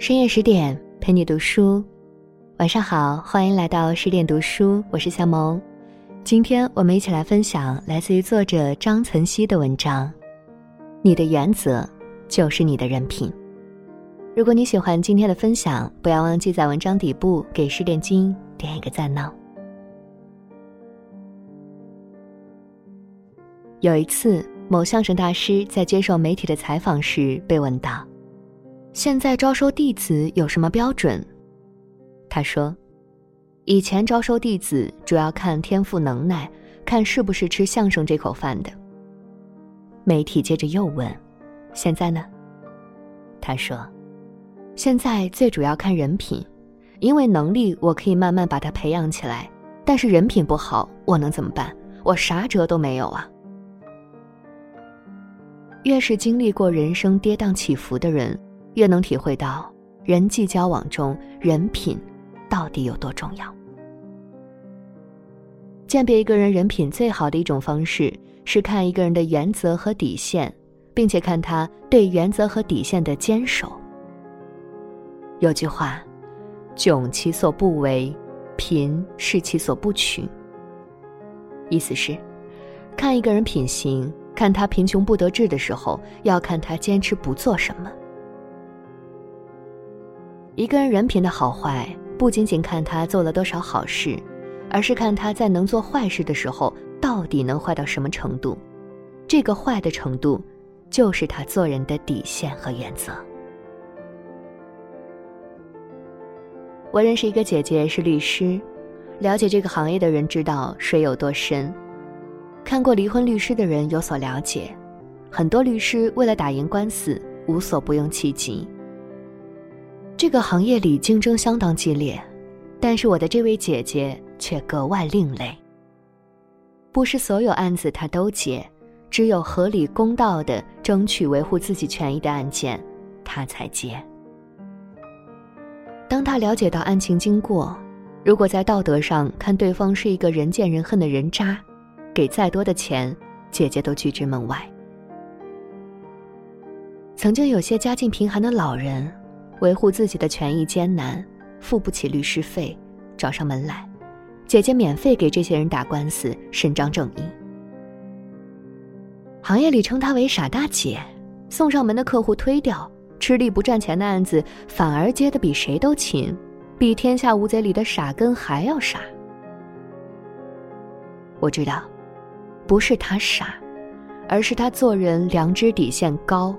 深夜十点陪你读书，晚上好，欢迎来到十点读书，我是夏萌。今天我们一起来分享来自于作者张岑曦的文章。你的原则就是你的人品。如果你喜欢今天的分享，不要忘记在文章底部给十点金点一个赞呢。有一次，某相声大师在接受媒体的采访时被问到：“现在招收弟子有什么标准？”他说：“以前招收弟子主要看天赋能耐，看是不是吃相声这口饭的。”媒体接着又问：“现在呢？”他说：“现在最主要看人品，因为能力我可以慢慢把他培养起来，但是人品不好，我能怎么办？我啥辙都没有啊。”越是经历过人生跌宕起伏的人，越能体会到人际交往中人品到底有多重要。鉴别一个人人品最好的一种方式是看一个人的原则和底线，并且看他对原则和底线的坚守。有句话：“窘其所不为，贫是其所不取。”意思是，看一个人品行。看他贫穷不得志的时候，要看他坚持不做什么。一个人人品的好坏，不仅仅看他做了多少好事，而是看他在能做坏事的时候，到底能坏到什么程度。这个坏的程度，就是他做人的底线和原则。我认识一个姐姐是律师，了解这个行业的人知道水有多深。看过离婚律师的人有所了解，很多律师为了打赢官司无所不用其极。这个行业里竞争相当激烈，但是我的这位姐姐却格外另类。不是所有案子她都接，只有合理公道的争取维护自己权益的案件，她才接。当她了解到案情经过，如果在道德上看对方是一个人见人恨的人渣。给再多的钱，姐姐都拒之门外。曾经有些家境贫寒的老人，维护自己的权益艰难，付不起律师费，找上门来，姐姐免费给这些人打官司，伸张正义。行业里称她为傻大姐，送上门的客户推掉，吃力不赚钱的案子反而接的比谁都勤，比《天下无贼》里的傻根还要傻。我知道。不是他傻，而是他做人良知底线高，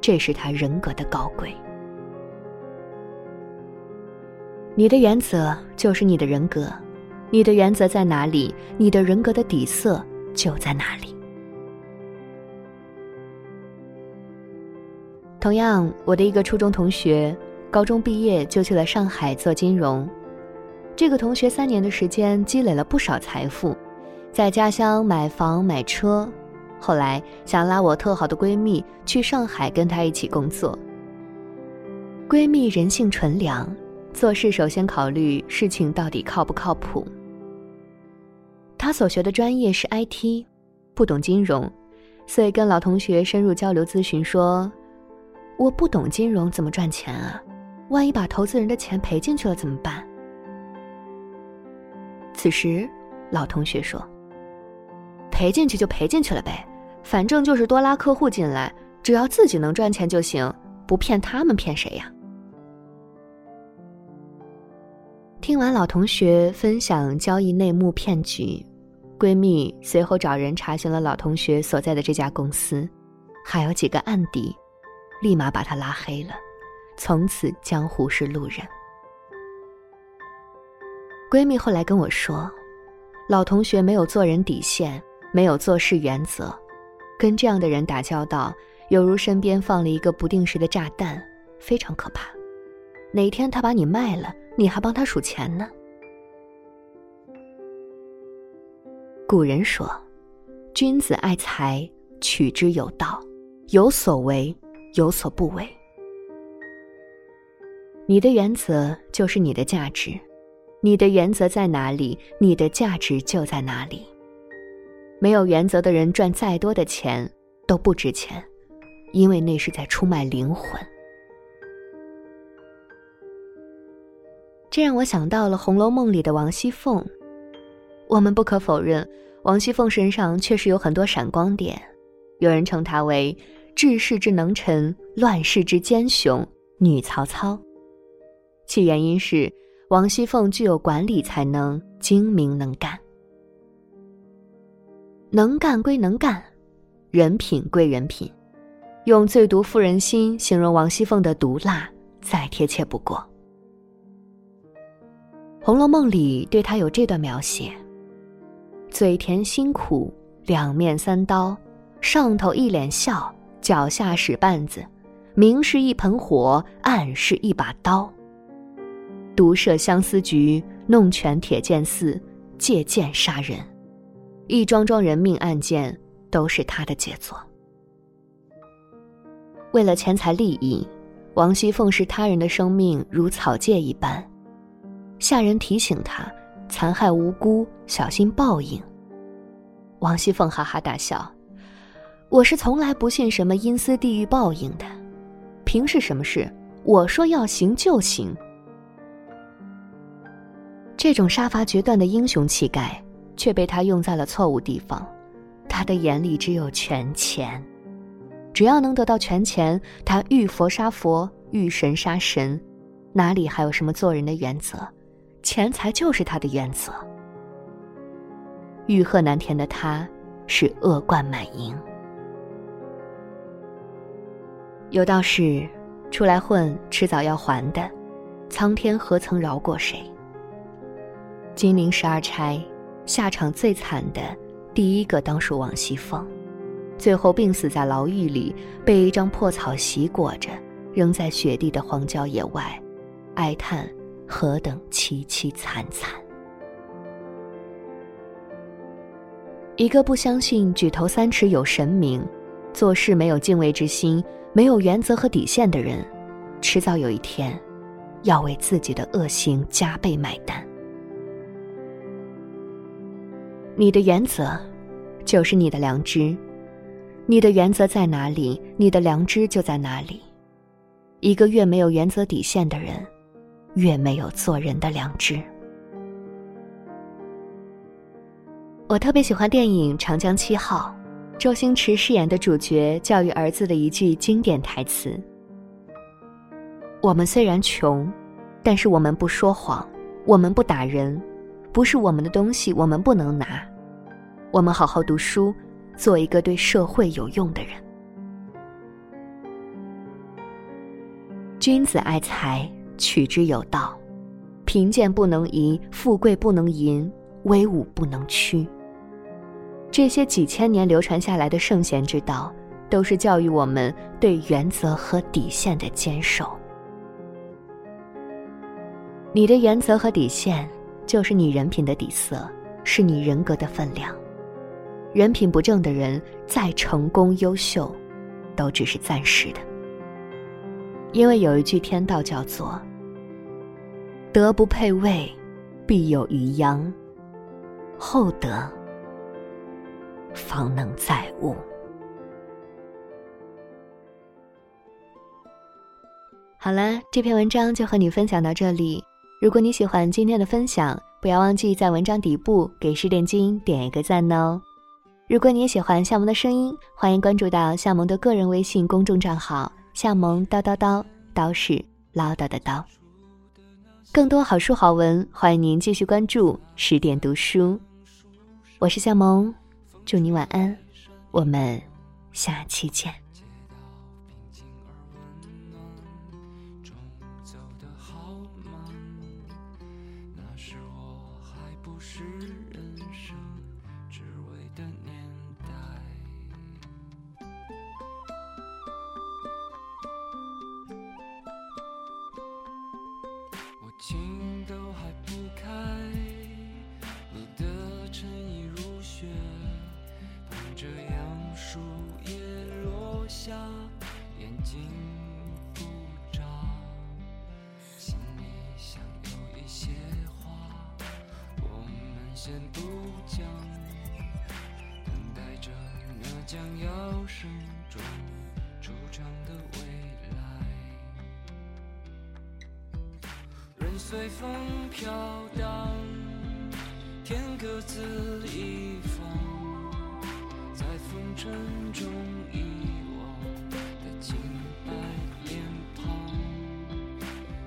这是他人格的高贵。你的原则就是你的人格，你的原则在哪里，你的人格的底色就在哪里。同样，我的一个初中同学，高中毕业就去了上海做金融，这个同学三年的时间积累了不少财富。在家乡买房买车，后来想拉我特好的闺蜜去上海跟她一起工作。闺蜜人性纯良，做事首先考虑事情到底靠不靠谱。他所学的专业是 IT，不懂金融，所以跟老同学深入交流咨询说：“我不懂金融怎么赚钱啊？万一把投资人的钱赔进去了怎么办？”此时，老同学说。赔进去就赔进去了呗，反正就是多拉客户进来，只要自己能赚钱就行，不骗他们骗谁呀？听完老同学分享交易内幕骗局，闺蜜随后找人查询了老同学所在的这家公司，还有几个案底，立马把他拉黑了，从此江湖是路人。闺蜜后来跟我说，老同学没有做人底线。没有做事原则，跟这样的人打交道，犹如身边放了一个不定时的炸弹，非常可怕。哪天他把你卖了，你还帮他数钱呢？古人说：“君子爱财，取之有道，有所为，有所不为。”你的原则就是你的价值，你的原则在哪里，你的价值就在哪里。没有原则的人赚再多的钱都不值钱，因为那是在出卖灵魂。这让我想到了《红楼梦》里的王熙凤。我们不可否认，王熙凤身上确实有很多闪光点。有人称她为治世之能臣，乱世之奸雄，女曹操。其原因是王熙凤具有管理才能，精明能干。能干归能干，人品归人品。用“最毒妇人心”形容王熙凤的毒辣，再贴切不过。《红楼梦》里对她有这段描写：嘴甜心苦，两面三刀，上头一脸笑，脚下使绊子，明是一盆火，暗是一把刀。独设相思局，弄权铁剑寺，借剑杀人，一桩桩人命案件都是他的杰作。为了钱财利益，王熙凤视他人的生命如草芥一般。下人提醒他，残害无辜，小心报应。王熙凤哈哈大笑：“我是从来不信什么阴司地狱报应的，凭是什么事？我说要行就行。”这种杀伐决断的英雄气概，却被他用在了错误地方。他的眼里只有权钱。只要能得到权钱，他遇佛杀佛，遇神杀神，哪里还有什么做人的原则？钱财就是他的原则。欲壑难填的他，是恶贯满盈。有道是：出来混，迟早要还的，苍天何曾饶过谁？金陵十二钗，下场最惨的，第一个当属王熙凤。最后病死在牢狱里，被一张破草席裹着，扔在雪地的荒郊野外，哀叹何等凄凄惨惨。一个不相信举头三尺有神明，做事没有敬畏之心、没有原则和底线的人，迟早有一天，要为自己的恶行加倍买单。你的原则，就是你的良知。你的原则在哪里，你的良知就在哪里。一个越没有原则底线的人，越没有做人的良知。我特别喜欢电影《长江七号》，周星驰饰演的主角教育儿子的一句经典台词：“我们虽然穷，但是我们不说谎，我们不打人，不是我们的东西我们不能拿，我们好好读书。”做一个对社会有用的人。君子爱财，取之有道。贫贱不能移，富贵不能淫，威武不能屈。这些几千年流传下来的圣贤之道，都是教育我们对原则和底线的坚守。你的原则和底线，就是你人品的底色，是你人格的分量。人品不正的人，再成功优秀，都只是暂时的。因为有一句天道叫做“德不配位，必有余殃；厚德，方能载物。”好了，这篇文章就和你分享到这里。如果你喜欢今天的分享，不要忘记在文章底部给十点金点一个赞哦。如果你也喜欢夏萌的声音，欢迎关注到夏萌的个人微信公众账号“夏萌叨叨叨”，叨是唠叨的叨。更多好书好文，欢迎您继续关注十点读书。我是夏萌，祝你晚安，我们下期见。情都还不开，你的衬衣如雪，盼着杨树叶落下，眼睛不眨，心里想有一些话，我们先不讲，等待着那将要生随风飘荡，天各自一方，在风尘中遗忘的清白脸庞。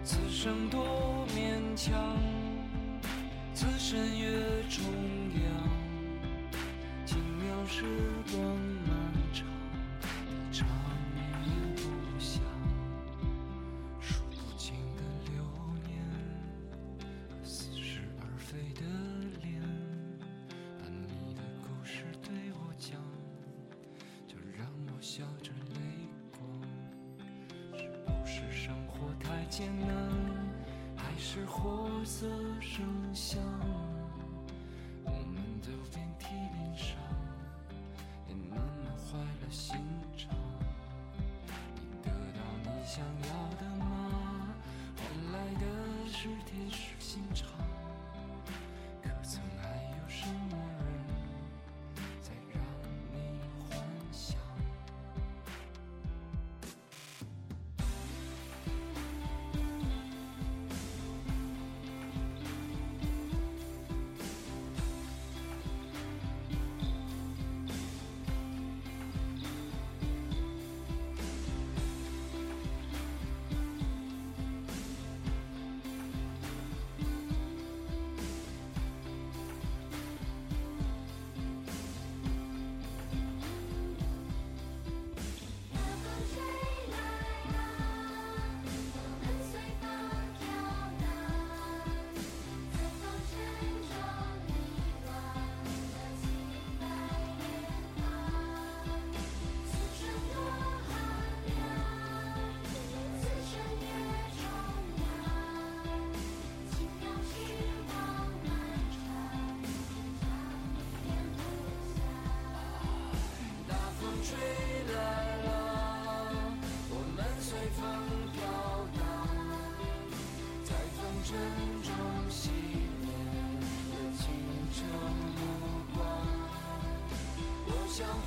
此生多勉强，此生越笑着泪光，是不是生活太艰难，还是活色生香？我们都遍体鳞伤，也慢慢坏了心肠。你得到你想要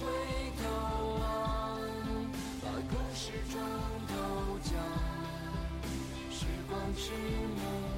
回头望，把故事转到讲时光之门。